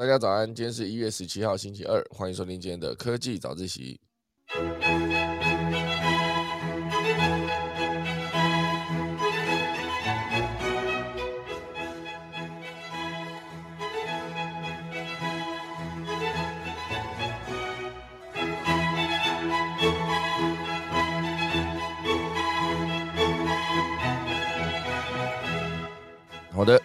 大家早安，今天是一月十七号，星期二，欢迎收听今天的科技早自习。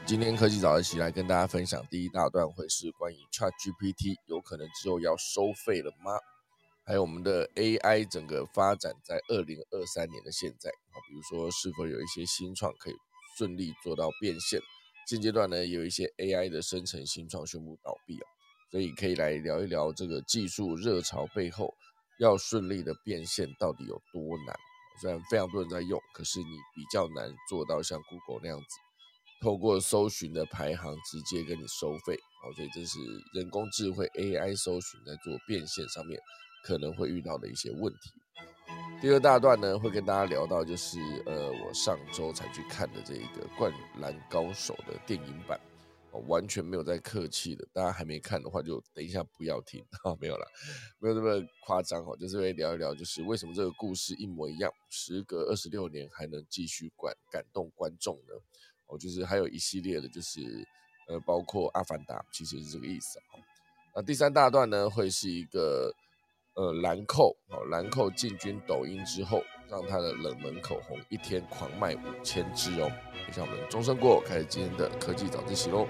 今天科技早一起来跟大家分享第一大段会是关于 Chat GPT 有可能之后要收费了吗？还有我们的 AI 整个发展在二零二三年的现在啊，比如说是否有一些新创可以顺利做到变现？现阶段呢，有一些 AI 的生成新创宣布倒闭啊，所以可以来聊一聊这个技术热潮背后要顺利的变现到底有多难？虽然非常多人在用，可是你比较难做到像 Google 那样子。透过搜寻的排行直接跟你收费，好，所以这是人工智慧 AI 搜寻在做变现上面可能会遇到的一些问题。第二大段呢，会跟大家聊到就是呃，我上周才去看的这一个《灌篮高手》的电影版，完全没有在客气的，大家还没看的话就等一下不要听，哈，没有了，没有那么夸张哦，就是会聊一聊，就是为什么这个故事一模一样，时隔二十六年还能继续感感动观众呢？哦，就是还有一系列的，就是呃，包括《阿凡达》，其实是这个意思啊。那第三大段呢，会是一个呃兰蔻哦，兰蔻进军抖音之后，让它的冷门口红一天狂卖五千支哦。就像我们钟声过，开始今天的科技早自习喽。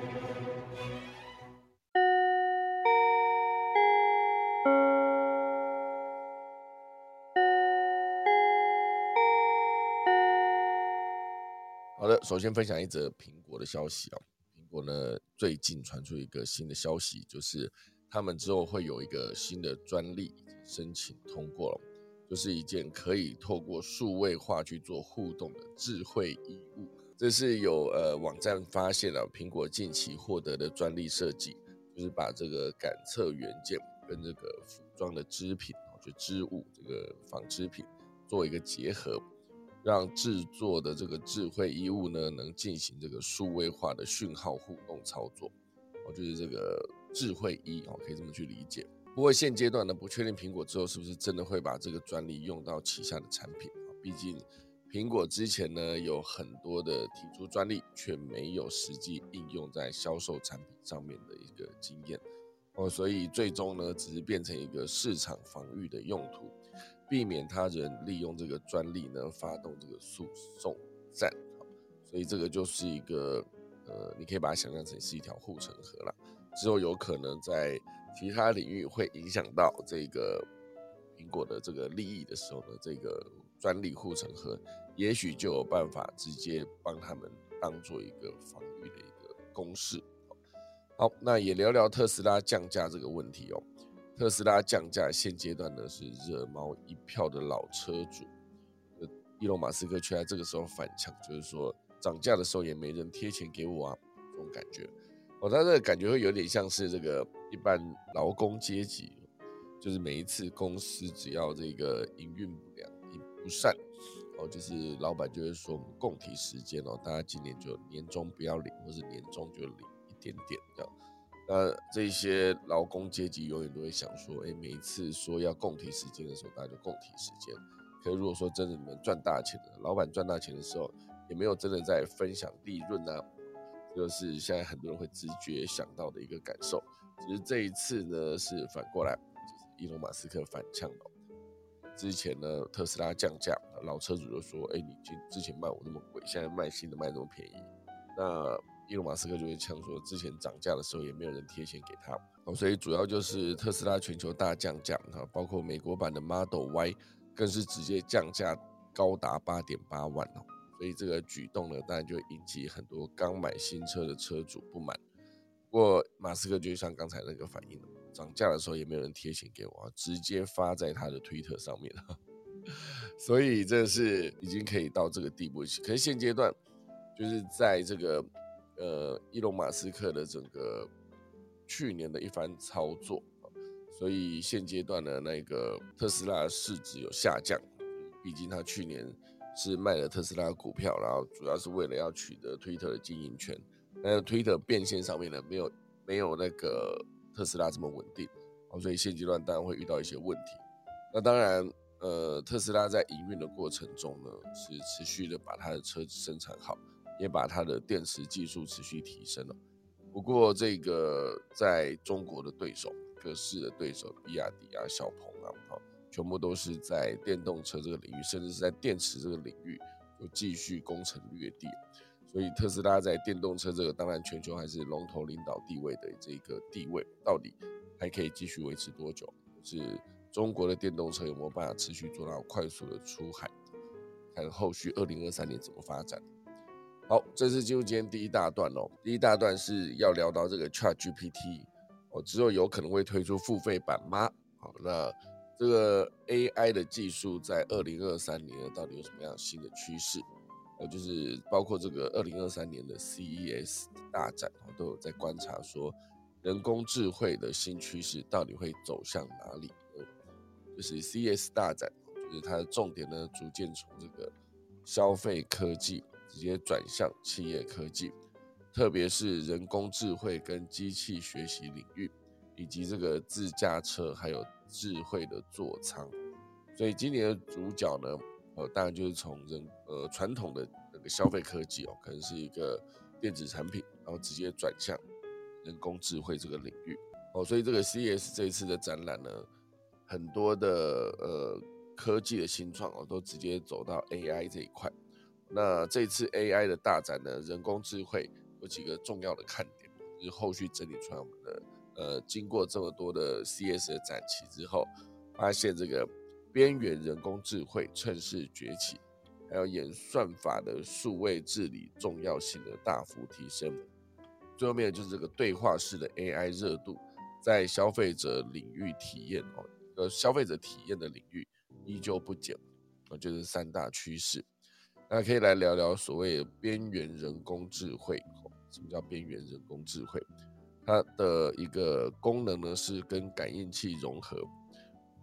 好的，首先分享一则苹果的消息啊。苹果呢最近传出一个新的消息，就是他们之后会有一个新的专利申请通过了，就是一件可以透过数位化去做互动的智慧衣物。这是有呃网站发现了苹果近期获得的专利设计，就是把这个感测元件跟这个服装的织品就织物这个纺织品做一个结合。让制作的这个智慧衣物呢，能进行这个数位化的讯号互动操作，哦，就是这个智慧衣哦，可以这么去理解。不过现阶段呢，不确定苹果之后是不是真的会把这个专利用到旗下的产品啊？毕竟苹果之前呢有很多的提出专利，却没有实际应用在销售产品上面的一个经验哦，所以最终呢，只是变成一个市场防御的用途。避免他人利用这个专利呢，发动这个诉讼战，所以这个就是一个呃，你可以把它想象成是一条护城河了。之后有可能在其他领域会影响到这个苹果的这个利益的时候呢，这个专利护城河也许就有办法直接帮他们当做一个防御的一个公式。好，那也聊聊特斯拉降价这个问题哦。特斯拉降价，现阶段呢是热猫一票的老车主，呃伊隆马斯克却在这个时候反抢，就是说涨价的时候也没人贴钱给我啊，这种感觉，哦，他这个感觉会有点像是这个一般劳工阶级，就是每一次公司只要这个营运不良、不善，哦，就是老板就会说我们共体时间哦，大家今年就年终不要领，或是年终就领一点点这样。那这些劳工阶级永远都会想说，哎，每一次说要共体时间的时候，大家就共体时间。可是如果说真的你们赚大钱了，老板赚大钱的时候，也没有真的在分享利润呢，就是现在很多人会直觉想到的一个感受。只是这一次呢，是反过来，就是伊隆马斯克反呛了。之前呢，特斯拉降价，老车主就说，哎，你之之前卖我那么贵，现在卖新的卖那么便宜，那。伊隆马斯克就会呛说，之前涨价的时候也没有人贴钱给他，哦，所以主要就是特斯拉全球大降价，哈，包括美国版的 Model Y 更是直接降价高达八点八万哦，所以这个举动呢，当然就引起很多刚买新车的车主不满。不过马斯克就像刚才那个反应涨价的时候也没有人贴钱给我，直接发在他的推特上面，所以这是已经可以到这个地步。可是现阶段就是在这个。呃，伊隆马斯克的整个去年的一番操作，所以现阶段的那个特斯拉市值有下降。毕竟他去年是卖了特斯拉股票，然后主要是为了要取得推特的经营权。那推特变现上面呢，没有没有那个特斯拉这么稳定，所以现阶段当然会遇到一些问题。那当然，呃，特斯拉在营运的过程中呢，是持续的把它的车子生产好，也把它的电池技术持续提升了。不过，这个在中国的对手，各式的对手，比亚迪啊、小鹏啊，好，全部都是在电动车这个领域，甚至是在电池这个领域，就继续攻城略地。所以特斯拉在电动车这个，当然全球还是龙头领导地位的这个地位，到底还可以继续维持多久？是中国的电动车有没有办法持续做到快速的出海？看后续二零二三年怎么发展。好，这是进入今天第一大段哦。第一大段是要聊到这个 Chat GPT，哦，之后有可能会推出付费版吗？好，那这个 AI 的技术在二零二三年到底有什么样新的趋势？呃，就是包括这个二零二三年的 CES 大展，都有在观察说人工智慧的新趋势到底会走向哪里。就是 CES 大展，就是它的重点呢，逐渐从这个消费科技直接转向企业科技，特别是人工智慧跟机器学习领域，以及这个自驾车还有智慧的座舱。所以今年的主角呢？呃，当然就是从人呃传统的那个消费科技哦，可能是一个电子产品，然后直接转向人工智慧这个领域哦，所以这个 c s 这一次的展览呢，很多的呃科技的新创哦，都直接走到 AI 这一块。那这次 AI 的大展呢，人工智慧有几个重要的看点，就是后续整理出来我们的呃，经过这么多的 CS 的展期之后，发现这个。边缘人工智慧趁势崛起，还有演算法的数位治理重要性的大幅提升。最后面就是这个对话式的 AI 热度，在消费者领域体验哦，呃，消费者体验的领域依旧不减，啊，就是三大趋势。那可以来聊聊所谓边缘人工智慧，什么叫边缘人工智慧？它的一个功能呢是跟感应器融合。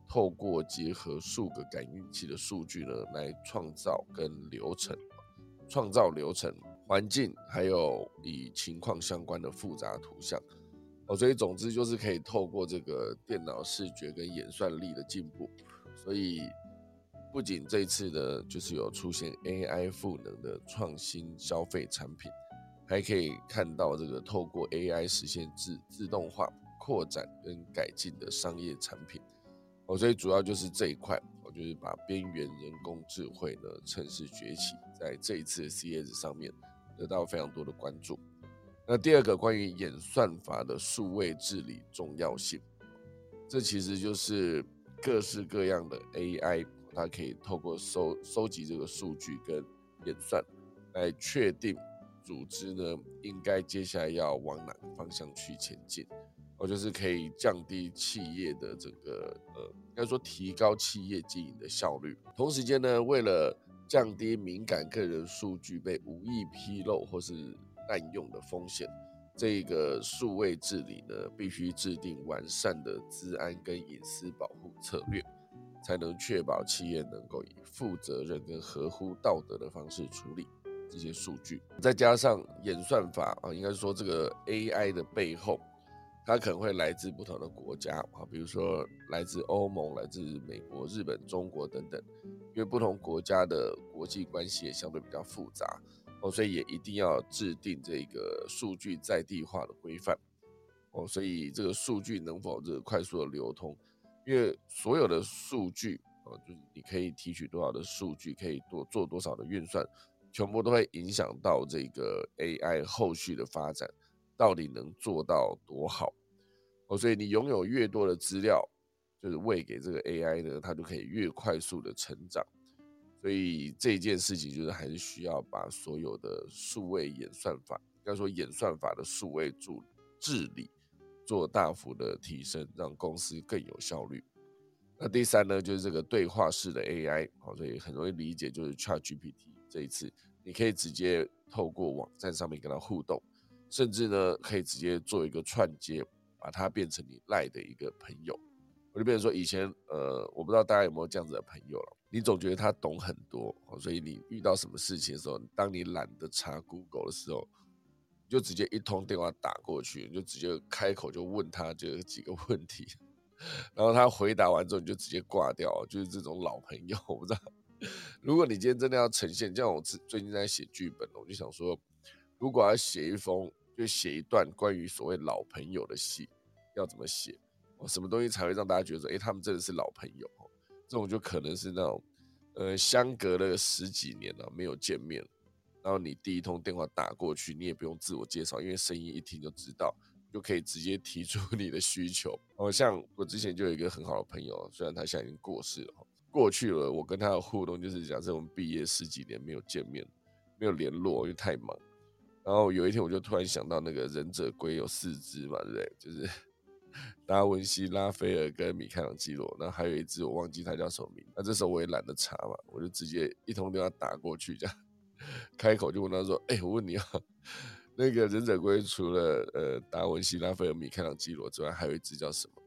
透过结合数个感应器的数据呢，来创造跟流程，创造流程环境，还有与情况相关的复杂图像。哦，所以总之就是可以透过这个电脑视觉跟演算力的进步，所以不仅这次呢，就是有出现 AI 赋能的创新消费产品，还可以看到这个透过 AI 实现自自动化扩展跟改进的商业产品。哦，所以主要就是这一块，我就是把边缘人工智慧呢趁势崛起，在这一次的 CS 上面得到非常多的关注。那第二个关于演算法的数位治理重要性，这其实就是各式各样的 AI，它可以透过收收集这个数据跟演算，来确定组织呢应该接下来要往哪个方向去前进。我就是可以降低企业的这个呃，应该说提高企业经营的效率。同时间呢，为了降低敏感个人数据被无意披露或是滥用的风险，这个数位治理呢，必须制定完善的治安跟隐私保护策略，才能确保企业能够以负责任跟合乎道德的方式处理这些数据。再加上演算法啊，应该说这个 AI 的背后。它可能会来自不同的国家啊，比如说来自欧盟、来自美国、日本、中国等等，因为不同国家的国际关系也相对比较复杂哦，所以也一定要制定这个数据在地化的规范哦，所以这个数据能否这个快速的流通，因为所有的数据啊，就是你可以提取多少的数据，可以多做多少的运算，全部都会影响到这个 AI 后续的发展。到底能做到多好哦？所以你拥有越多的资料，就是喂给这个 AI 呢，它就可以越快速的成长。所以这件事情就是还是需要把所有的数位演算法，应该说演算法的数位助治理做大幅的提升，让公司更有效率。那第三呢，就是这个对话式的 AI，好，所以很容易理解，就是 ChatGPT 这一次你可以直接透过网站上面跟它互动。甚至呢，可以直接做一个串接，把它变成你赖的一个朋友。我就变成说，以前呃，我不知道大家有没有这样子的朋友了。你总觉得他懂很多，所以你遇到什么事情的时候，当你懒得查 Google 的时候，就直接一通电话打过去，你就直接开口就问他这几个问题，然后他回答完之后你就直接挂掉，就是这种老朋友，我不知道。如果你今天真的要呈现，像我最最近在写剧本，我就想说，如果要写一封，就写一段关于所谓老朋友的戏，要怎么写？哦，什么东西才会让大家觉得，哎，他们真的是老朋友？这种就可能是那种，呃，相隔了十几年了没有见面，然后你第一通电话打过去，你也不用自我介绍，因为声音一听就知道，就可以直接提出 你的需求。哦，像我之前就有一个很好的朋友，虽然他现在已经过世了。过去了，我跟他的互动就是假设我们毕业十几年没有见面，没有联络，因为太忙。然后有一天我就突然想到，那个忍者龟有四只嘛，对不对？就是 达文西、拉斐尔跟米开朗基罗，然后还有一只我忘记它叫什么名。那这时候我也懒得查嘛，我就直接一通电话打过去，这样开口就问他说：“哎，我问你啊，那个忍者龟除了呃达文西、拉斐尔、米开朗基罗之外，还有一只叫什么？”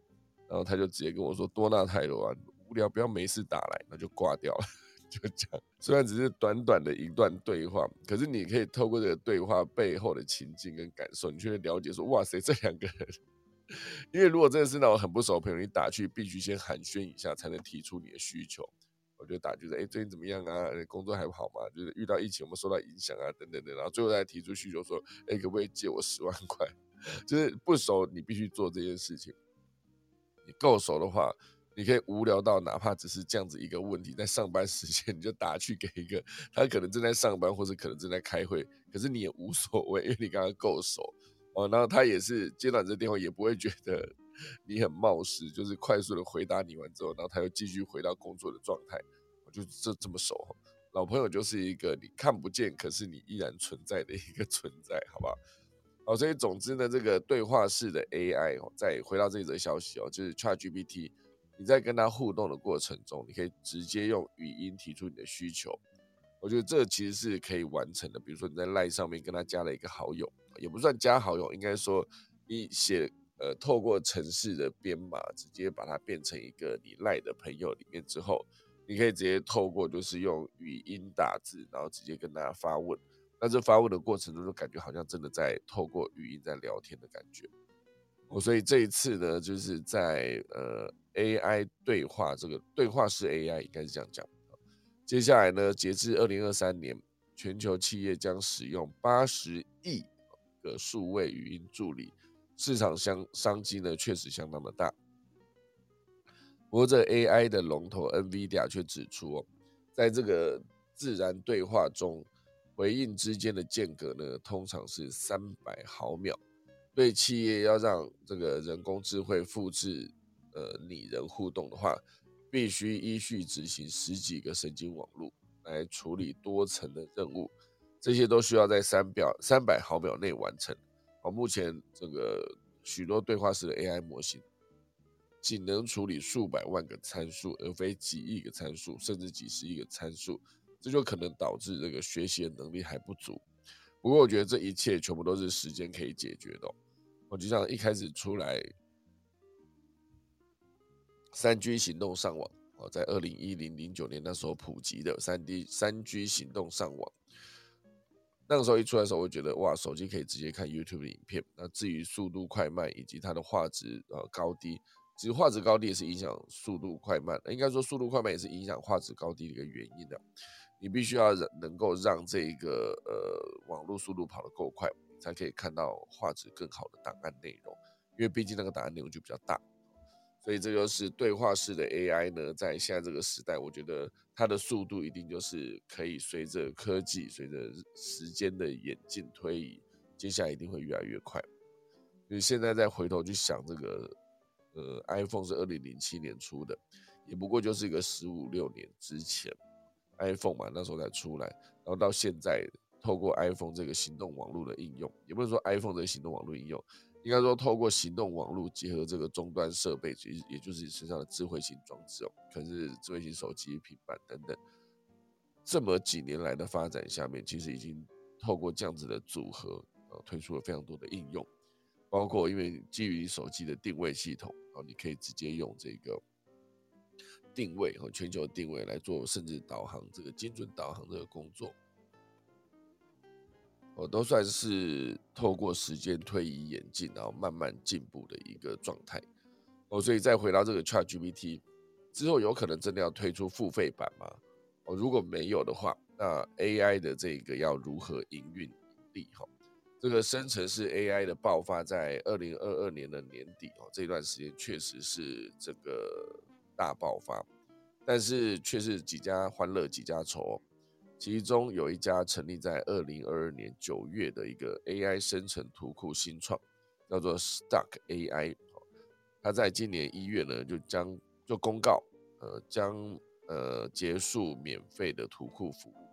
然后他就直接跟我说：“多纳泰罗啊。”无聊，不要没事打来，那就挂掉了。就这样，虽然只是短短的一段对话，可是你可以透过这个对话背后的情境跟感受，你就会了解说，哇塞，这两个人。因为如果真的是那种很不熟的朋友，你打去必须先寒暄一下，才能提出你的需求。我就打就是，哎，最近怎么样啊？工作还好吗？就是遇到疫情，有没有受到影响啊？等等等，然后最后再提出需求，说，哎，可不可以借我十万块？就是不熟，你必须做这件事情。你够熟的话。你可以无聊到哪怕只是这样子一个问题，在上班时间你就打去给一个他可能正在上班或者可能正在开会，可是你也无所谓，因为你刚刚够熟哦。然后他也是接到这电话，也不会觉得你很冒失，就是快速的回答你完之后，然后他又继续回到工作的状态。就这这么熟，老朋友就是一个你看不见，可是你依然存在的一个 存在，好不好？好，所以总之呢，这个对话式的 AI 哦，再回到这则消息哦，就是 ChatGPT。你在跟他互动的过程中，你可以直接用语音提出你的需求。我觉得这其实是可以完成的。比如说你在 Line 上面跟他加了一个好友，也不算加好友，应该说你写呃透过城市的编码，直接把它变成一个你赖的朋友里面之后，你可以直接透过就是用语音打字，然后直接跟大家发问。那这发问的过程中，就感觉好像真的在透过语音在聊天的感觉。我所以这一次呢，就是在呃。AI 对话，这个对话式 AI 应该是这样讲。接下来呢，截至二零二三年，全球企业将使用八十亿个数位语音助理，市场相商机呢确实相当的大。不过，这 AI 的龙头 NVIDIA 却指出哦，在这个自然对话中，回应之间的间隔呢，通常是三百毫秒。对企业要让这个人工智慧复制。呃，拟人互动的话，必须依序执行十几个神经网络来处理多层的任务，这些都需要在三秒三百毫秒内完成。好，目前这个许多对话式的 AI 模型，仅能处理数百万个参数，而非几亿个参数，甚至几十亿个参数，这就可能导致这个学习的能力还不足。不过，我觉得这一切全部都是时间可以解决的。我就像一开始出来。三 G 行动上网哦，在二零一零零九年那时候普及的三 D 三 G 行动上网，那个时候一出来的时候，我觉得哇，手机可以直接看 YouTube 的影片。那至于速度快慢以及它的画质呃高低，其实画质高低也是影响速度快慢，应该说速度快慢也是影响画质高低的一个原因的。你必须要能够让这个呃网络速度跑得够快，才可以看到画质更好的档案内容，因为毕竟那个档案内容就比较大。所以这就是对话式的 AI 呢，在现在这个时代，我觉得它的速度一定就是可以随着科技、随着时间的演进推移，接下来一定会越来越快。因为现在再回头去想，这个呃，iPhone 是二零零七年出的，也不过就是一个十五六年之前 iPhone 嘛，那时候才出来，然后到现在，透过 iPhone 这个行动网络的应用，也不能说 iPhone 这个行动网络应用。应该说，透过行动网络结合这个终端设备，其实也就是你身上的智慧型装置哦，可是智慧型手机、平板等等。这么几年来的发展下面，其实已经透过这样子的组合，呃，推出了非常多的应用，包括因为基于手机的定位系统，哦，你可以直接用这个定位和全球定位来做，甚至导航这个精准导航这个工作。哦，都算是透过时间推移演进，然后慢慢进步的一个状态。哦，所以再回到这个 ChatGPT 之后，有可能真的要推出付费版吗？哦，如果没有的话，那 AI 的这个要如何营运盈利？哈，这个生成式 AI 的爆发在二零二二年的年底哦，这段时间确实是这个大爆发，但是却是几家欢乐几家愁。其中有一家成立在二零二二年九月的一个 AI 生成图库新创，叫做 Stack AI。它在今年一月呢，就将就公告，呃，将呃结束免费的图库服务，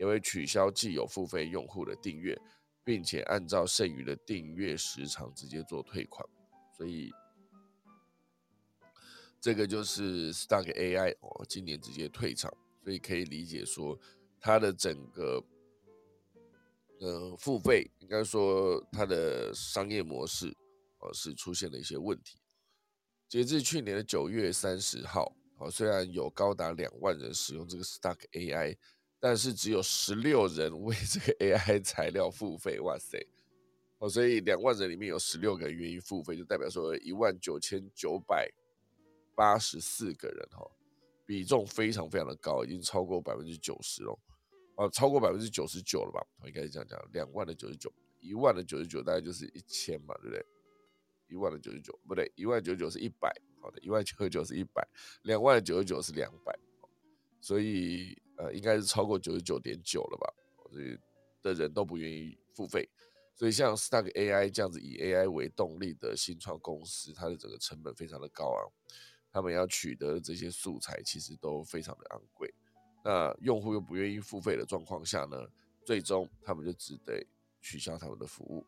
也会取消既有付费用户的订阅，并且按照剩余的订阅时长直接做退款。所以这个就是 Stack AI 哦，今年直接退场，所以可以理解说。它的整个，呃，付费应该说它的商业模式，哦，是出现了一些问题。截至去年的九月三十号，哦，虽然有高达两万人使用这个 Stack AI，但是只有十六人为这个 AI 材料付费。哇塞，哦，所以两万人里面有十六个人愿意付费，就代表说一万九千九百八十四个人，哈，比重非常非常的高，已经超过百分之九十了。哦，超过百分之九十九了吧？我应该是这样讲，两万的九十九，一万的九十九，大概就是一千嘛，对不对？一万的九十九，不对，一万九十九是一百，好的，一万九十九是一百，两万的九十九是两百，所以呃，应该是超过九十九点九了吧？所以的人都不愿意付费，所以像 Stack AI 这样子以 AI 为动力的新创公司，它的整个成本非常的高昂，他们要取得这些素材其实都非常的昂贵。那用户又不愿意付费的状况下呢，最终他们就只得取消他们的服务。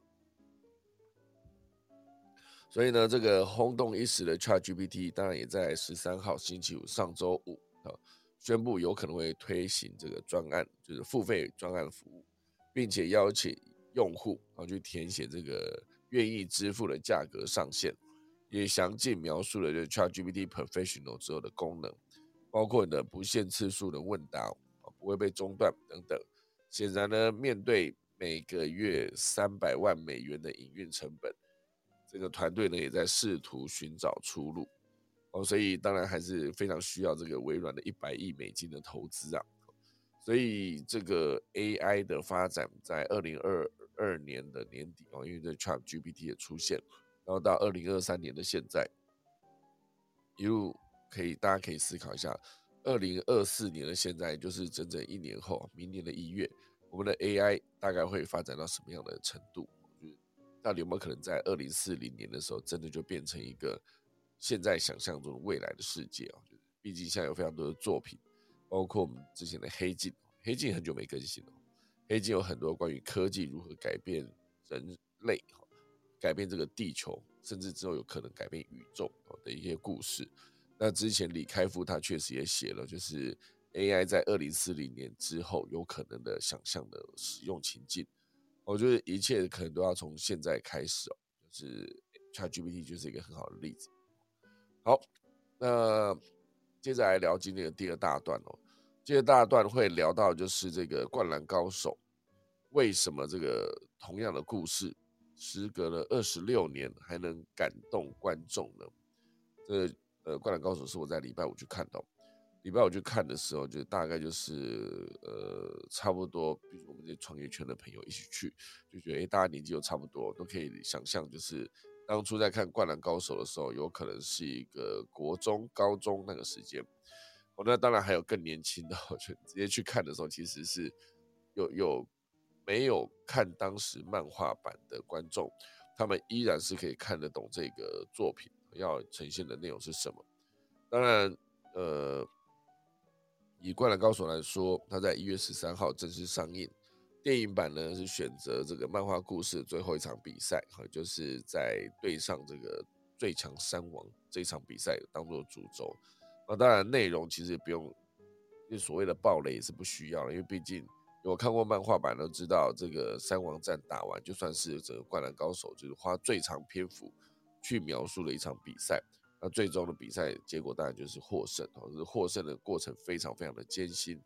所以呢，这个轰动一时的 ChatGPT 当然也在十三号星期五上周五啊宣布有可能会推行这个专案，就是付费专案服务，并且邀请用户啊去填写这个愿意支付的价格上限，也详尽描述了就 ChatGPT Professional 之后的功能。包括你的不限次数的问答，不会被中断等等。显然呢，面对每个月三百万美元的营运成本，这个团队呢也在试图寻找出路哦。所以当然还是非常需要这个微软的一百亿美金的投资啊。所以这个 AI 的发展在二零二二年的年底哦，因为这 Chat GPT 也出现，然后到二零二三年的现在一路。可以，大家可以思考一下，二零二四年的现在就是整整一年后，明年的一月，我们的 AI 大概会发展到什么样的程度？就是到底有没有可能在二零四零年的时候，真的就变成一个现在想象中未来的世界啊？就是毕竟现在有非常多的作品，包括我们之前的《黑镜》，《黑镜》很久没更新了，《黑镜》有很多关于科技如何改变人类，改变这个地球，甚至之后有可能改变宇宙的一些故事。那之前李开复他确实也写了，就是 AI 在二零四零年之后有可能的想象的使用情境。我觉得一切可能都要从现在开始哦，就是 ChatGPT 就是一个很好的例子。好，那接着来聊今天的第二大段哦。第二大段会聊到就是这个《灌篮高手》为什么这个同样的故事，时隔了二十六年还能感动观众呢？这呃，《灌篮高手》是我在礼拜五去看到，礼拜五去看的时候，就大概就是呃，差不多，比如我们这些创业圈的朋友一起去，就觉得哎，大家年纪又差不多，都可以想象，就是当初在看《灌篮高手》的时候，有可能是一个国中、高中那个时间。哦，那当然还有更年轻的，就直接去看的时候，其实是有有没有看当时漫画版的观众，他们依然是可以看得懂这个作品。要呈现的内容是什么？当然，呃，以《灌篮高手》来说，它在一月十三号正式上映。电影版呢是选择这个漫画故事最后一场比赛，哈，就是在对上这个最强三王这场比赛当做主轴。那当然，内容其实也不用，就所谓的暴雷也是不需要了，因为毕竟有看过漫画版都知道，这个三王战打完，就算是这个《灌篮高手》，就是花最长篇幅。去描述了一场比赛，那最终的比赛结果当然就是获胜哦。是获胜的过程非常非常的艰辛，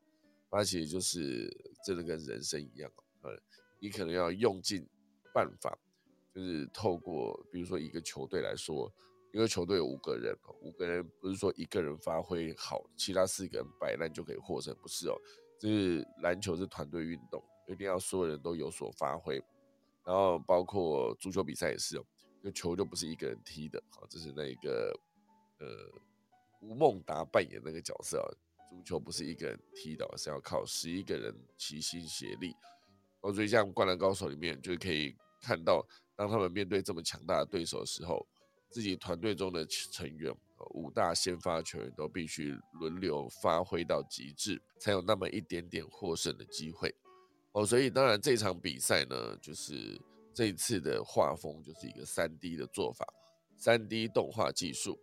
而且就是真的跟人生一样呃，你可能要用尽办法，就是透过比如说一个球队来说，一个球队有五个人，五个人不是说一个人发挥好，其他四个人摆烂就可以获胜，不是哦。就是篮球是团队运动，一定要所有人都有所发挥。然后包括足球比赛也是哦，那球就不是一个人踢的，好，这是那个呃吴孟达扮演那个角色啊，足球不是一个人踢的，是要靠十一个人齐心协力。哦，所以像《灌篮高手》里面就可以看到，当他们面对这么强大的对手的时候，自己团队中的成员五大先发球员都必须轮流发挥到极致，才有那么一点点获胜的机会。哦，所以当然这场比赛呢，就是这一次的画风就是一个三 D 的做法，三 D 动画技术，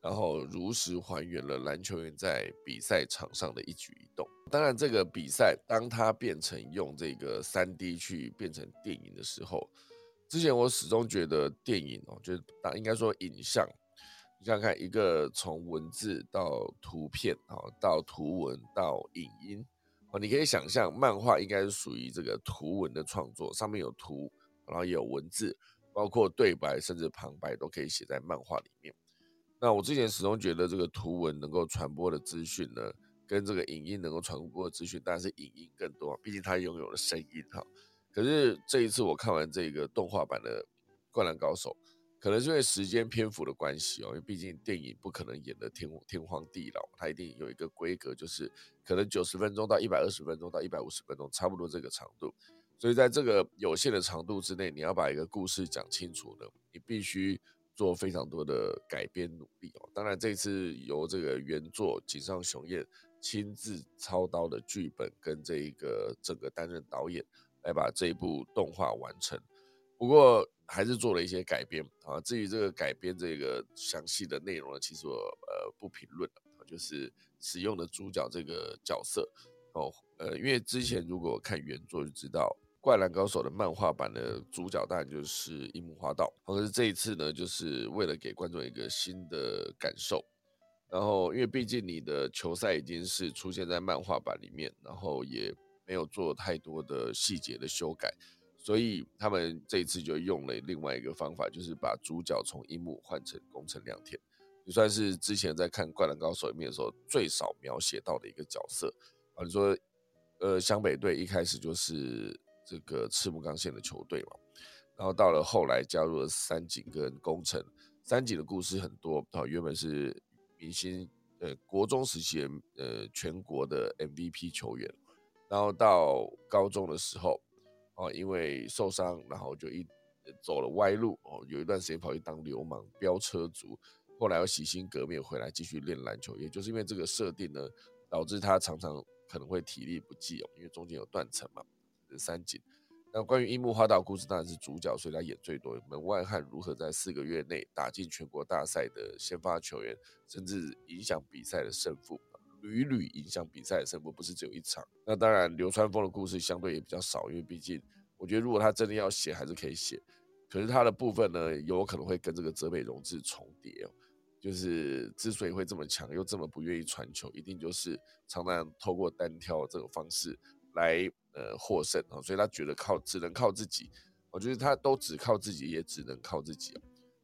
然后如实还原了篮球员在比赛场上的一举一动。当然，这个比赛当它变成用这个三 D 去变成电影的时候，之前我始终觉得电影哦，就是当应该说影像，你想想看，一个从文字到图片啊，到图文到影音哦。你可以想象，漫画应该是属于这个图文的创作，上面有图，然后也有文字，包括对白甚至旁白都可以写在漫画里面。那我之前始终觉得，这个图文能够传播的资讯呢，跟这个影音能够传播的资讯，当然是影音更多，毕竟它拥有了声音哈。可是这一次我看完这个动画版的《灌篮高手》。可能是因为时间篇幅的关系哦，因为毕竟电影不可能演的天天荒地老，它一定有一个规格，就是可能九十分钟到一百二十分钟到一百五十分钟，差不多这个长度。所以在这个有限的长度之内，你要把一个故事讲清楚呢，你必须做非常多的改编努力哦。当然，这次由这个原作井上雄彦亲自操刀的剧本跟这一个整个担任导演来把这一部动画完成。不过还是做了一些改编啊。至于这个改编这个详细的内容呢，其实我呃不评论了。就是使用的主角这个角色哦，呃，因为之前如果看原作就知道，《灌篮高手》的漫画版的主角当然就是樱木花道。可是这一次呢，就是为了给观众一个新的感受，然后因为毕竟你的球赛已经是出现在漫画版里面，然后也没有做太多的细节的修改。所以他们这一次就用了另外一个方法，就是把主角从樱木换成宫城良田，也算是之前在看《灌篮高手》里面的时候最少描写到的一个角色啊。你说，呃，湘北队一开始就是这个赤木刚宪的球队嘛，然后到了后来加入了三井跟宫城，三井的故事很多啊，原本是明星，呃，国中时期的呃全国的 MVP 球员，然后到高中的时候。哦，因为受伤，然后就一走了歪路哦，有一段时间跑去当流氓飙车族，后来又洗心革面回来继续练篮球。也就是因为这个设定呢，导致他常常可能会体力不济哦，因为中间有断层嘛。三井，那关于樱木花道故事当然是主角，所以他演最多。门外汉如何在四个月内打进全国大赛的先发球员，甚至影响比赛的胜负。屡屡影响比赛的胜负，不是只有一场。那当然，流川枫的故事相对也比较少，因为毕竟我觉得，如果他真的要写，还是可以写。可是他的部分呢，有可能会跟这个泽北荣治重叠哦。就是之所以会这么强，又这么不愿意传球，一定就是常常透过单挑这种方式来呃获胜啊。所以他觉得靠只能靠自己，我觉得他都只靠自己，也只能靠自己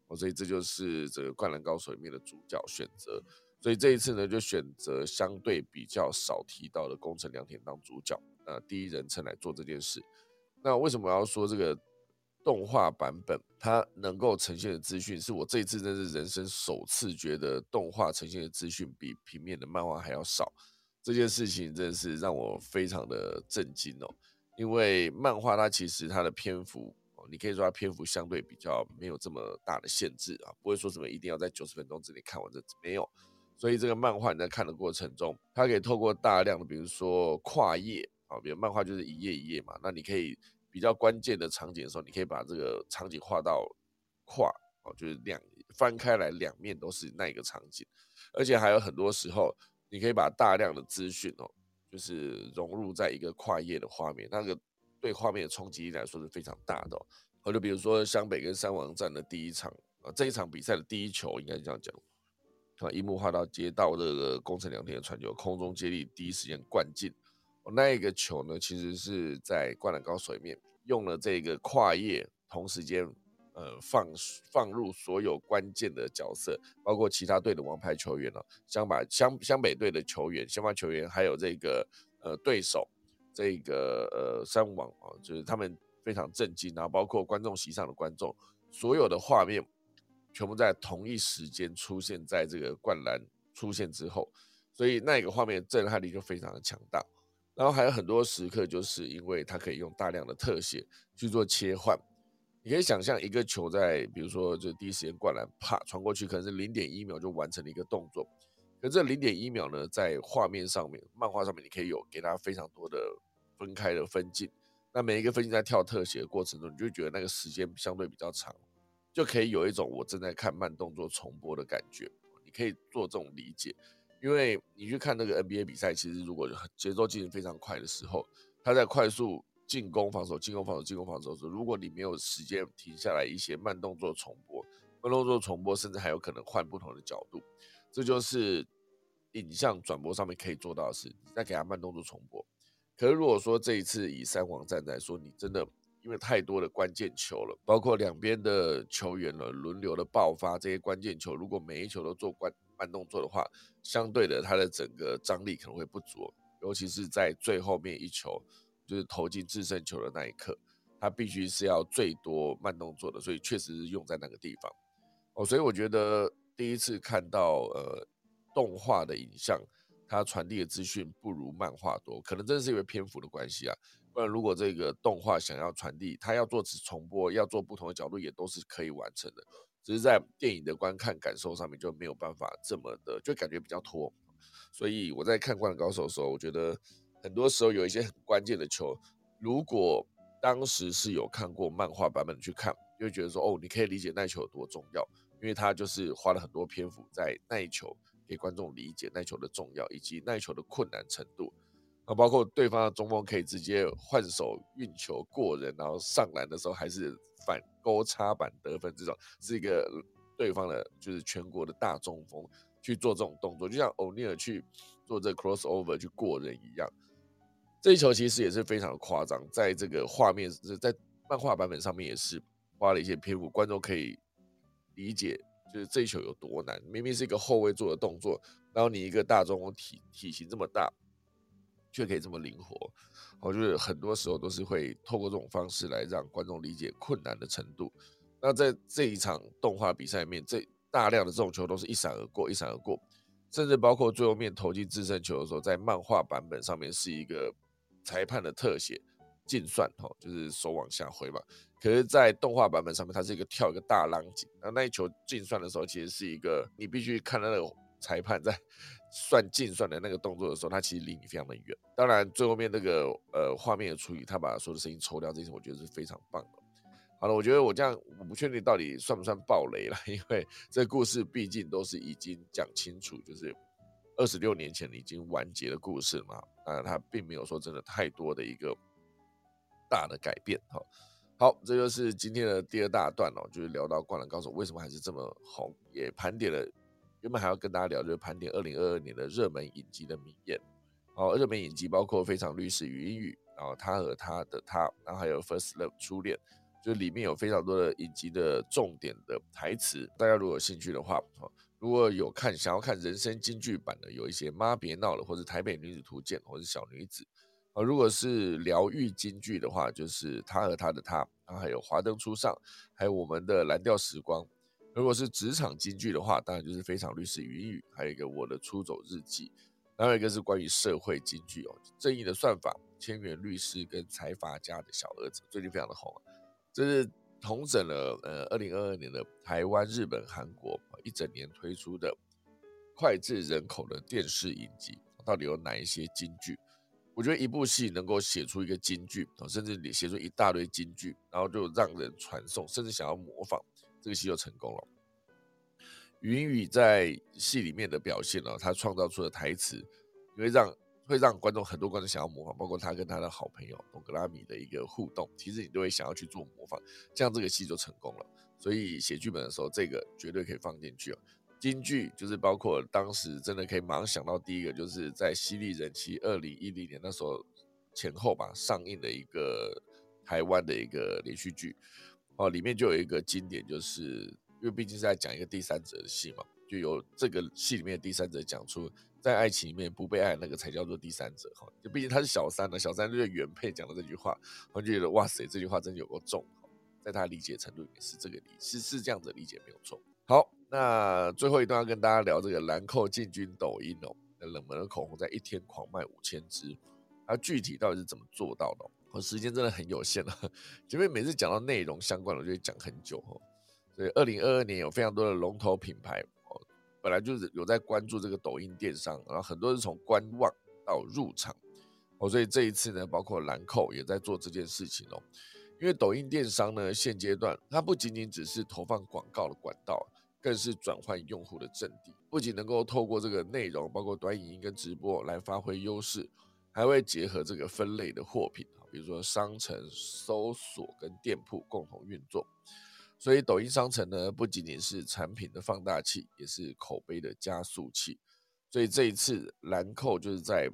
哦。所以这就是这个《灌篮高手》里面的主角选择。所以这一次呢，就选择相对比较少提到的宫城良田当主角，呃，第一人称来做这件事。那为什么要说这个动画版本它能够呈现的资讯，是我这一次真是人生首次觉得动画呈现的资讯比平面的漫画还要少。这件事情真的是让我非常的震惊哦，因为漫画它其实它的篇幅，你可以说它篇幅相对比较没有这么大的限制啊，不会说什么一定要在九十分钟之内看完这没有。所以这个漫画你在看的过程中，它可以透过大量的，比如说跨页啊，比如漫画就是一页一页嘛，那你可以比较关键的场景的时候，你可以把这个场景画到跨哦，就是两翻开来两面都是那一个场景，而且还有很多时候，你可以把大量的资讯哦，就是融入在一个跨页的画面，那个对画面的冲击力来说是非常大的。或者比如说湘北跟三王战的第一场啊，这一场比赛的第一球应该是这样讲。啊！樱木花道接到这个宫城良田的传球，空中接力第一时间灌进。那一个球呢，其实是在《灌篮高手》里面用了这个跨页同时间呃放放入所有关键的角色，包括其他队的王牌球员了，湘把湘湘北队的球员、相关球员，还有这个呃对手这个呃三王啊，就是他们非常震惊，然后包括观众席上的观众，所有的画面全部在同一时间出现在这个灌篮出现之后，所以那个画面震撼力就非常的强大。然后还有很多时刻，就是因为它可以用大量的特写去做切换。你可以想象一个球在，比如说就第一时间灌篮，啪传过去，可能是零点一秒就完成了一个动作。可这零点一秒呢，在画面上面、漫画上面，你可以有给它非常多的分开的分镜。那每一个分镜在跳特写的过程中，你就觉得那个时间相对比较长，就可以有一种我正在看慢动作重播的感觉。你可以做这种理解。因为你去看那个 NBA 比赛，其实如果节奏进行非常快的时候，他在快速进攻、防守、进攻、防守、进攻、防守时，如果你没有时间停下来一些慢动作重播，慢动作重播，甚至还有可能换不同的角度，这就是影像转播上面可以做到的事。你再给他慢动作重播，可是如果说这一次以三王战来说，你真的因为太多的关键球了，包括两边的球员了轮流的爆发这些关键球，如果每一球都做关。慢动作的话，相对的，它的整个张力可能会不足，尤其是在最后面一球，就是投进制胜球的那一刻，它必须是要最多慢动作的，所以确实是用在那个地方。哦，所以我觉得第一次看到呃动画的影像，它传递的资讯不如漫画多，可能真的是因为篇幅的关系啊。不然如果这个动画想要传递，它要做重播，要做不同的角度，也都是可以完成的。只是在电影的观看感受上面就没有办法这么的，就感觉比较拖。所以我在看《灌篮高手》的时候，我觉得很多时候有一些很关键的球，如果当时是有看过漫画版本去看，就会觉得说，哦，你可以理解那球有多重要，因为他就是花了很多篇幅在那一球给观众理解那球的重要，以及那球的困难程度。那，包括对方的中锋可以直接换手运球过人，然后上篮的时候还是。反勾插板得分这种是一个对方的，就是全国的大中锋去做这种动作，就像欧尼尔去做这 crossover 去过人一样。这一球其实也是非常的夸张，在这个画面在漫画版本上面也是花了一些篇幅，观众可以理解，就是这一球有多难。明明是一个后卫做的动作，然后你一个大中锋体体型这么大，却可以这么灵活。我觉得很多时候都是会透过这种方式来让观众理解困难的程度。那在这一场动画比赛里面，这大量的这种球都是一闪而过，一闪而过，甚至包括最后面投进制胜球的时候，在漫画版本上面是一个裁判的特写进算，哈，就是手往下挥嘛。可是，在动画版本上面，它是一个跳一个大浪景，那那一球进算的时候，其实是一个你必须看到那个裁判在。算进算的那个动作的时候，他其实离你非常的远。当然，最后面那个呃画面的处理，他把所有的声音抽掉，这些我觉得是非常棒的。好了，我觉得我这样我不确定到底算不算暴雷了，因为这故事毕竟都是已经讲清楚，就是二十六年前已经完结的故事嘛。啊，它并没有说真的太多的一个大的改变。哈，好，这就是今天的第二大段哦，就是聊到《灌篮高手》为什么还是这么红，也盘点了。原本还要跟大家聊，就是盘点二零二二年的热门影集的名言。哦，热门影集包括《非常律师与英语》，然后他和他的他，然后还有《First Love》初恋，就里面有非常多的影集的重点的台词。大家如果有兴趣的话，如果有看想要看人生京剧版的，有一些《妈别闹了》或者《台北女子图鉴》或者《小女子》。啊，如果是疗愈京剧的话，就是他和他的他，然后还有《华灯初上》，还有我们的《蓝调时光》。如果是职场金句的话，当然就是《非常律师语语》，还有一个《我的出走日记》，还有一个是关于社会金句哦，《正义的算法》、《千元律师》跟《财阀家的小儿子》，最近非常的红。这是统整了呃二零二二年的台湾、日本、韩国一整年推出的脍炙人口的电视影集，到底有哪一些金句？我觉得一部戏能够写出一个金句甚至你写出一大堆金句，然后就让人传颂，甚至想要模仿。这个戏就成功了。云雨在戏里面的表现呢，他创造出的台词，因为让会让观众很多观众想要模仿，包括他跟他的好朋友董格拉米的一个互动，其实你都会想要去做模仿，这样这个戏就成功了。所以写剧本的时候，这个绝对可以放进去哦。京剧就是包括当时真的可以马上想到第一个，就是在《犀利人妻》二零一零年那时候前后吧上映的一个。台湾的一个连续剧哦，里面就有一个经典，就是因为毕竟是在讲一个第三者的戏嘛，就有这个戏里面的第三者讲出，在爱情里面不被爱那个才叫做第三者哈，就毕竟他是小三呢，小三就是原配讲的这句话，我就觉得哇塞，这句话真的有够重，在他理解程度也是这个理是是这样子理解没有错。好，那最后一段要跟大家聊这个兰蔻进军抖音哦，那冷门的口红在一天狂卖五千支，它具体到底是怎么做到的？我时间真的很有限了，前面每次讲到内容相关的，我就会讲很久哦。所以二零二二年有非常多的龙头品牌，本来就是有在关注这个抖音电商，然后很多是从观望到入场哦，所以这一次呢，包括兰蔻也在做这件事情哦。因为抖音电商呢，现阶段它不仅仅只是投放广告的管道。更是转换用户的阵地，不仅能够透过这个内容，包括短影音跟直播来发挥优势，还会结合这个分类的货品比如说商城、搜索跟店铺共同运作。所以抖音商城呢，不仅仅是产品的放大器，也是口碑的加速器。所以这一次兰蔻就是在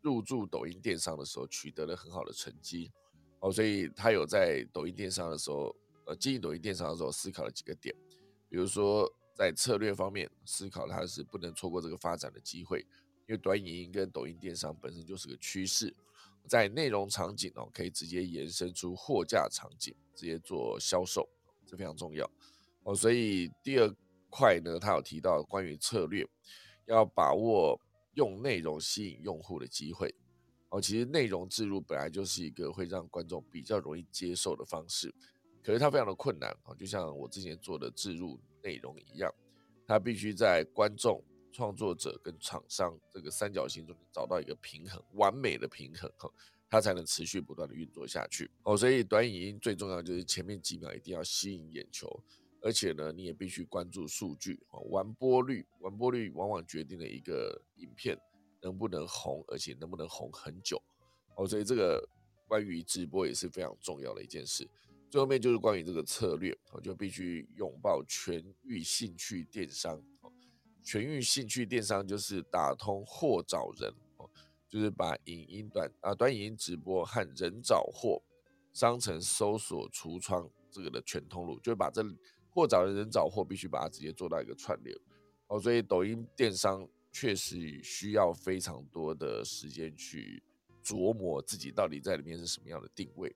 入驻抖音电商的时候取得了很好的成绩哦，所以他有在抖音电商的时候，呃，经营抖音电商的时候思考了几个点。比如说，在策略方面思考，它是不能错过这个发展的机会，因为短影音跟抖音电商本身就是个趋势，在内容场景哦，可以直接延伸出货架场景，直接做销售，这非常重要哦。所以第二块呢，他有提到关于策略，要把握用内容吸引用户的机会哦。其实内容植入本来就是一个会让观众比较容易接受的方式。可是它非常的困难啊，就像我之前做的置入内容一样，它必须在观众、创作者跟厂商这个三角形中找到一个平衡，完美的平衡哈，它才能持续不断的运作下去哦。所以短影音最重要就是前面几秒一定要吸引眼球，而且呢，你也必须关注数据啊，完播率，完播率往往决定了一个影片能不能红，而且能不能红很久哦。所以这个关于直播也是非常重要的一件事。最后面就是关于这个策略，我就必须拥抱全域兴趣电商。全域兴趣电商就是打通货找人，就是把影音短啊短影音直播和人找货、商城搜索、橱窗这个的全通路，就把这货找人、人找货必须把它直接做到一个串联。哦，所以抖音电商确实需要非常多的时间去琢磨自己到底在里面是什么样的定位。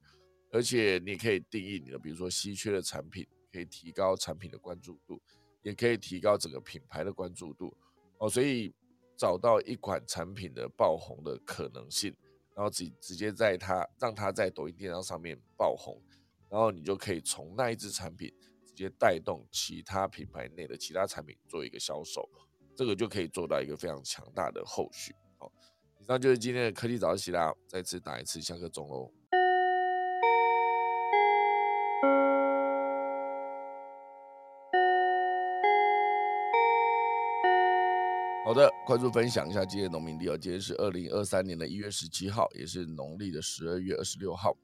而且你可以定义你的，比如说稀缺的产品，可以提高产品的关注度，也可以提高整个品牌的关注度哦。所以找到一款产品的爆红的可能性，然后直直接在它让它在抖音电商上面爆红，然后你就可以从那一支产品直接带动其他品牌内的其他产品做一个销售，这个就可以做到一个非常强大的后续。好，以上就是今天的科技早起啦，再次打一次下课钟喽。好的，快速分享一下今天农民历哦。今天是二零二三年的一月十七号，也是农历的十二月二十六号。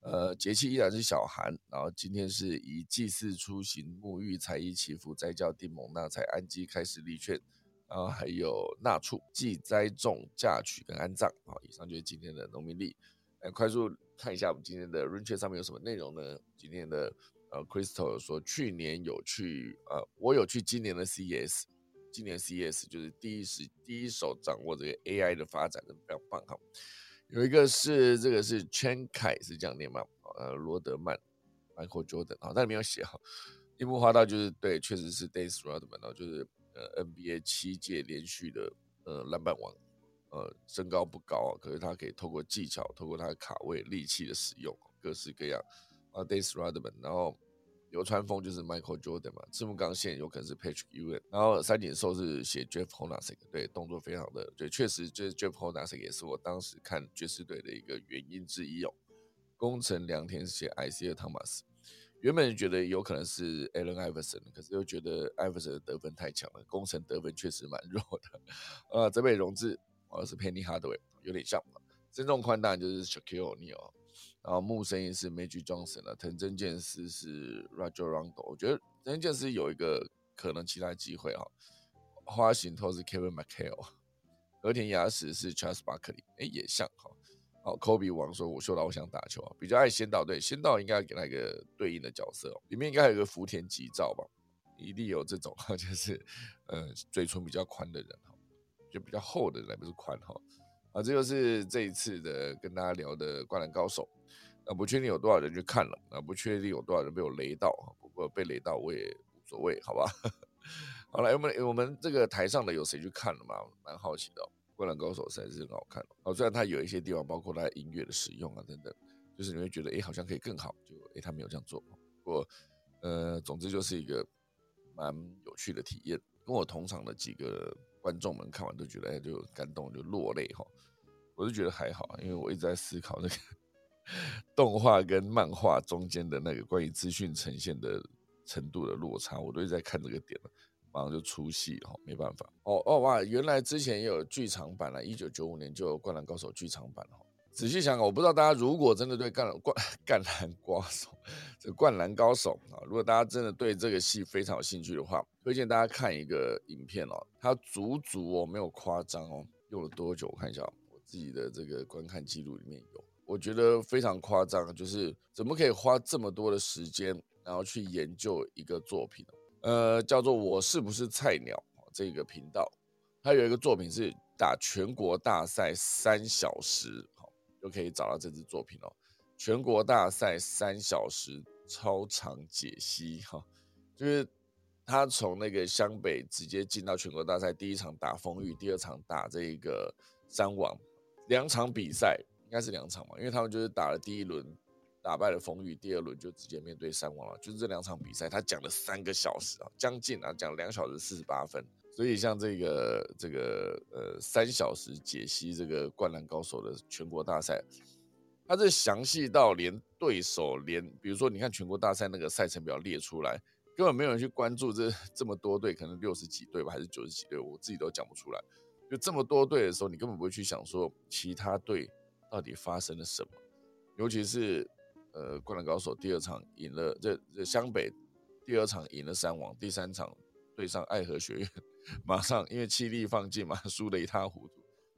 呃，节气依然是小寒，然后今天是以祭祀、出行、沐浴、才衣、祈福、斋教、定盟、纳财、安基、开始立劝，然后还有纳畜、祭栽种、嫁娶跟安葬。好，以上就是今天的农民历。来快速看一下我们今天的 Rain 上面有什么内容呢？今天的呃，Crystal 说去年有去，呃，我有去今年的 CES。今年 CS 就是第一时第一手掌握这个 AI 的发展的非常棒哈。有一个是这个是 Chen Kai 是这样念吗？呃，罗德曼，Michael Jordan 啊，那里面有写哈。樱木花道就是对，确实是 Dennis Rodman 啊，就是呃 NBA 七届连续的呃篮板王。呃，身高不高，可是他可以透过技巧，透过他的卡位、力气的使用，各式各样啊，Dennis Rodman，然后。流川枫就是 Michael Jordan 嘛，赤木刚宪有可能是 Patrick e w i n 然后三井寿是写 Jeff Hornacek，对，动作非常的对，确实就是 Jeff Hornacek 也是我当时看爵士队的一个原因之一哦。工程良田写 Isaiah Thomas，原本觉得有可能是 Allen Iverson，可是又觉得 Iverson 的得分太强了，工程得分确实蛮弱的。呃，泽北荣治哦是 Penny Hardaway，有点像，身重宽大就是 Shaquille O'Neal。然后木声音是 Magic Johnson 的，藤真健司是 Roger Rondo，我觉得藤真健司有一个可能其他机会哈。花形头是 Kevin McHale，和田雅史是 Charles Barkley，哎也像哈。哦，科比王说：“我秀到我想打球啊，比较爱仙道队，仙道应该要给他一个对应的角色哦，里面应该有一个福田吉兆吧，一定有这种，就是呃嘴唇比较宽的人哈，就比较厚的人不是宽哈。啊，这就是这一次的跟大家聊的《灌篮高手》，啊，不确定有多少人去看了，啊，不确定有多少人被我雷到，不过被雷到我也无所谓，好吧。好了，我们我们这个台上的有谁去看了吗？蛮好奇的。”灌篮高手实在是很好看哦，虽然它有一些地方，包括它音乐的使用啊等等，就是你会觉得哎，好像可以更好，就哎，他没有这样做。不过，呃，总之就是一个蛮有趣的体验。跟我同场的几个观众们看完都觉得哎，就感动，就落泪哈。我就觉得还好，因为我一直在思考那个 动画跟漫画中间的那个关于资讯呈现的程度的落差，我都一直在看这个点了。马上就出戏哈，没办法哦哦哇！原来之前也有剧场版了，一九九五年就有《灌篮高手》剧场版哈。仔细想想，我不知道大家如果真的对《灌篮灌 灌篮高手》这《灌篮高手》啊，如果大家真的对这个戏非常有兴趣的话，推荐大家看一个影片哦。它足足哦，没有夸张哦，用了多久？我看一下我自己的这个观看记录里面有，我觉得非常夸张，就是怎么可以花这么多的时间，然后去研究一个作品呃，叫做我是不是菜鸟这个频道，它有一个作品是打全国大赛三小时，好就可以找到这支作品哦。全国大赛三小时超长解析，哈，就是他从那个湘北直接进到全国大赛，第一场打风雨，第二场打这个山王，两场比赛应该是两场嘛，因为他们就是打了第一轮。打败了风雨，第二轮就直接面对三王了。就是这两场比赛，他讲了三个小时啊，将近啊，讲两小时四十八分。所以像这个这个呃三小时解析这个灌篮高手的全国大赛，他这详细到连对手连，比如说你看全国大赛那个赛程表列出来，根本没有人去关注这这么多队，可能六十几队吧，还是九十几队，我自己都讲不出来。就这么多队的时候，你根本不会去想说其他队到底发生了什么，尤其是。呃，灌篮高手第二场赢了，这这湘北第二场赢了三王，第三场对上爱河学院，马上因为气力放尽嘛，输得一塌糊涂，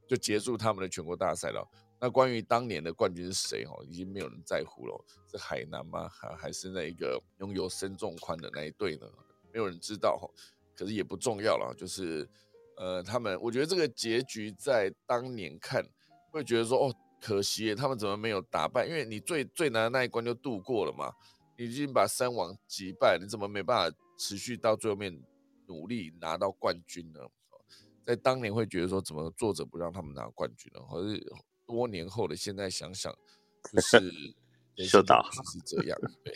就结束他们的全国大赛了。那关于当年的冠军是谁？哈，已经没有人在乎了，是海南吗？还还是那一个拥有深重宽的那一队呢？没有人知道哈，可是也不重要了。就是呃，他们，我觉得这个结局在当年看会觉得说，哦。可惜他们怎么没有打败？因为你最最难的那一关就度过了嘛，你已经把三王击败，你怎么没办法持续到最后面努力拿到冠军呢？在当年会觉得说，怎么作者不让他们拿冠军呢？或是多年后的现在想想，就是 秀导是 这样，对，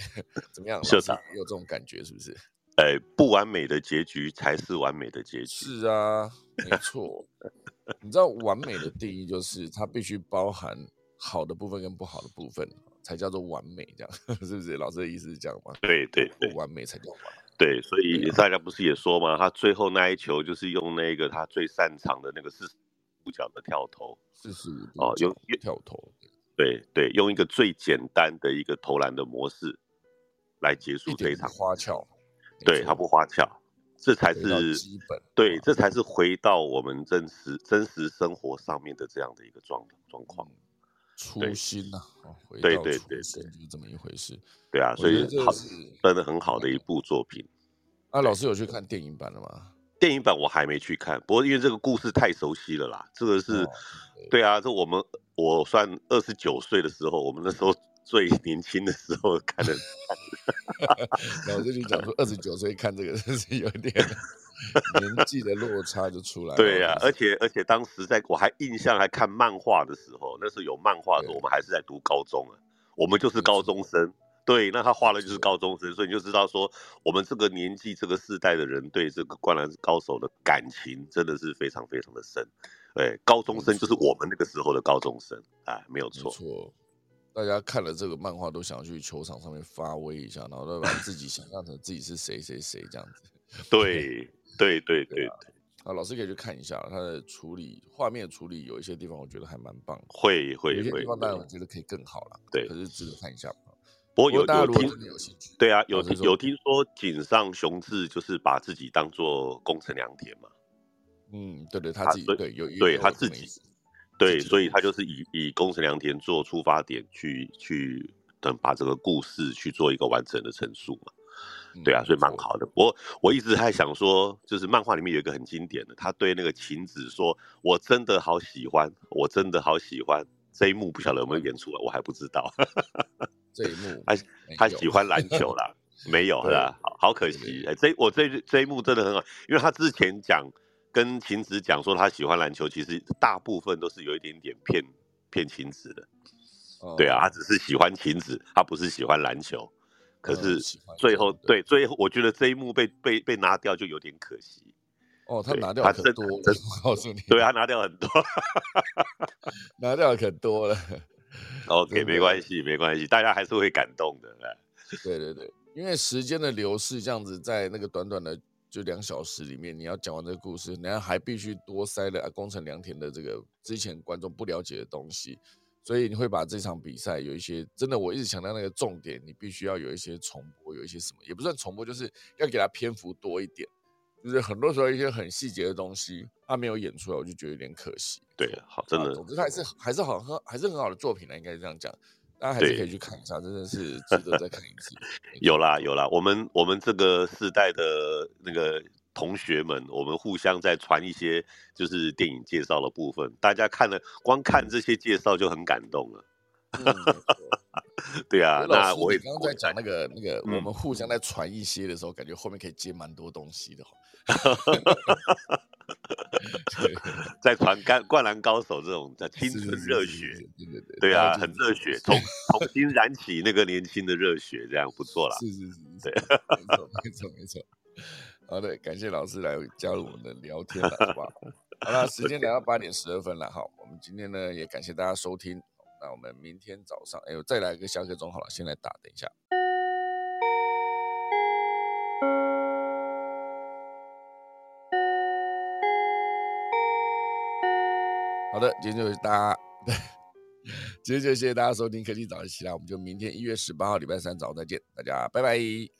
怎么样？秀导有这种感觉是不是？哎，不完美的结局才是完美的结局。是啊，没错。你知道完美的定义就是它必须包含好的部分跟不好的部分，才叫做完美，这样 是不是？老师的意思是这样吗？对对对，完美才叫完美。对，所以大家不是也说吗？他最后那一球就是用那个他最擅长的那个四十五角的跳投，四十五哦，用跳投。对对，用一个最简单的一个投篮的模式来结束这一场花俏。对他不花俏。这才是基本，对，这才是回到我们真实真实生活上面的这样的一个状状况，初心呐，对对对对，就是这么一回事，对啊，所以好，真的很好的一部作品。啊，老师有去看电影版了吗？电影版我还没去看，不过因为这个故事太熟悉了啦，这个是，对啊，这我们我算二十九岁的时候，我们那时候。最 年轻的时候看的，然后就去讲说二十九岁看这个，真是有点年纪的落差就出来。对呀，而且而且当时在我还印象还看漫画的时候，那时候有漫画的，我们还是在读高中啊，我们就是高中生。对，那他画的就是高中生，所以你就知道说，我们这个年纪这个世代的人对这个灌篮高手的感情真的是非常非常的深。对，高中生就是我们那个时候的高中生，哎，没有错。大家看了这个漫画，都想要去球场上面发威一下，然后再把自己想象成自己是谁谁谁这样子。对对对对对。啊，老师可以去看一下他的处理，画面处理有一些地方我觉得还蛮棒。会会会。有些地方当然我觉得可以更好了。对。可是值得看一下。不过有有听有兴趣。对啊，有有听说井上雄志就是把自己当做宫城良田嘛。嗯，对对，他自己对有对他自己。对，所以他就是以以宫城良田做出发点去去等把这个故事去做一个完整的陈述嘛。对啊，所以蛮好的。我我一直还想说，就是漫画里面有一个很经典的，他对那个晴子说：“我真的好喜欢，我真的好喜欢。”这一幕不晓得有没有演出来，我还不知道。这一幕他他喜欢篮球啦，没有是吧？好好可惜。哎，这我这这一幕真的很好，因为他之前讲跟晴子讲说他喜欢篮球，其实大部分都是有一点点骗骗晴子的。对啊，他只是喜欢晴子，他不是喜欢篮球。可是最后，对最后，我觉得这一幕被被被拿掉就有点可惜。哦，他拿掉很多，我告诉你，对他拿掉很多，拿掉可多了。OK，没关系，没关系，大家还是会感动的。对对对，因为时间的流逝，这样子在那个短短的就两小时里面，你要讲完这个故事，然后还必须多塞了工程良田的这个之前观众不了解的东西。所以你会把这场比赛有一些真的，我一直强调那个重点，你必须要有一些重播，有一些什么也不算重播，就是要给他篇幅多一点。就是很多时候一些很细节的东西，他没有演出来，我就觉得有点可惜。对，好，真的，总之还是还是好，很还是很好的作品呢，应该是这样讲，大家还是可以去看一下，真的是值得再看一次。有啦有啦，我们我们这个世代的那个。同学们，我们互相在传一些就是电影介绍的部分，大家看了光看这些介绍就很感动了。对啊，那我也刚刚在讲那个那个，我们互相在传一些的时候，感觉后面可以接蛮多东西的。在传《干灌篮高手》这种在青春热血，对对对，对啊，很热血，重 重新燃起那个年轻的热血，这样不错啦。是是是，对，没错没错没错。好的，感谢老师来加入我们的聊天了，好不好？好了，时间来到八点十二分了，好，我们今天呢也感谢大家收听，那我们明天早上，哎呦，再来一个下课钟好了，先来打，等一下。好的，今天就是大家，对，今天就谢谢大家收听科技早上起来，我们就明天一月十八号礼拜三早上再见，大家拜拜。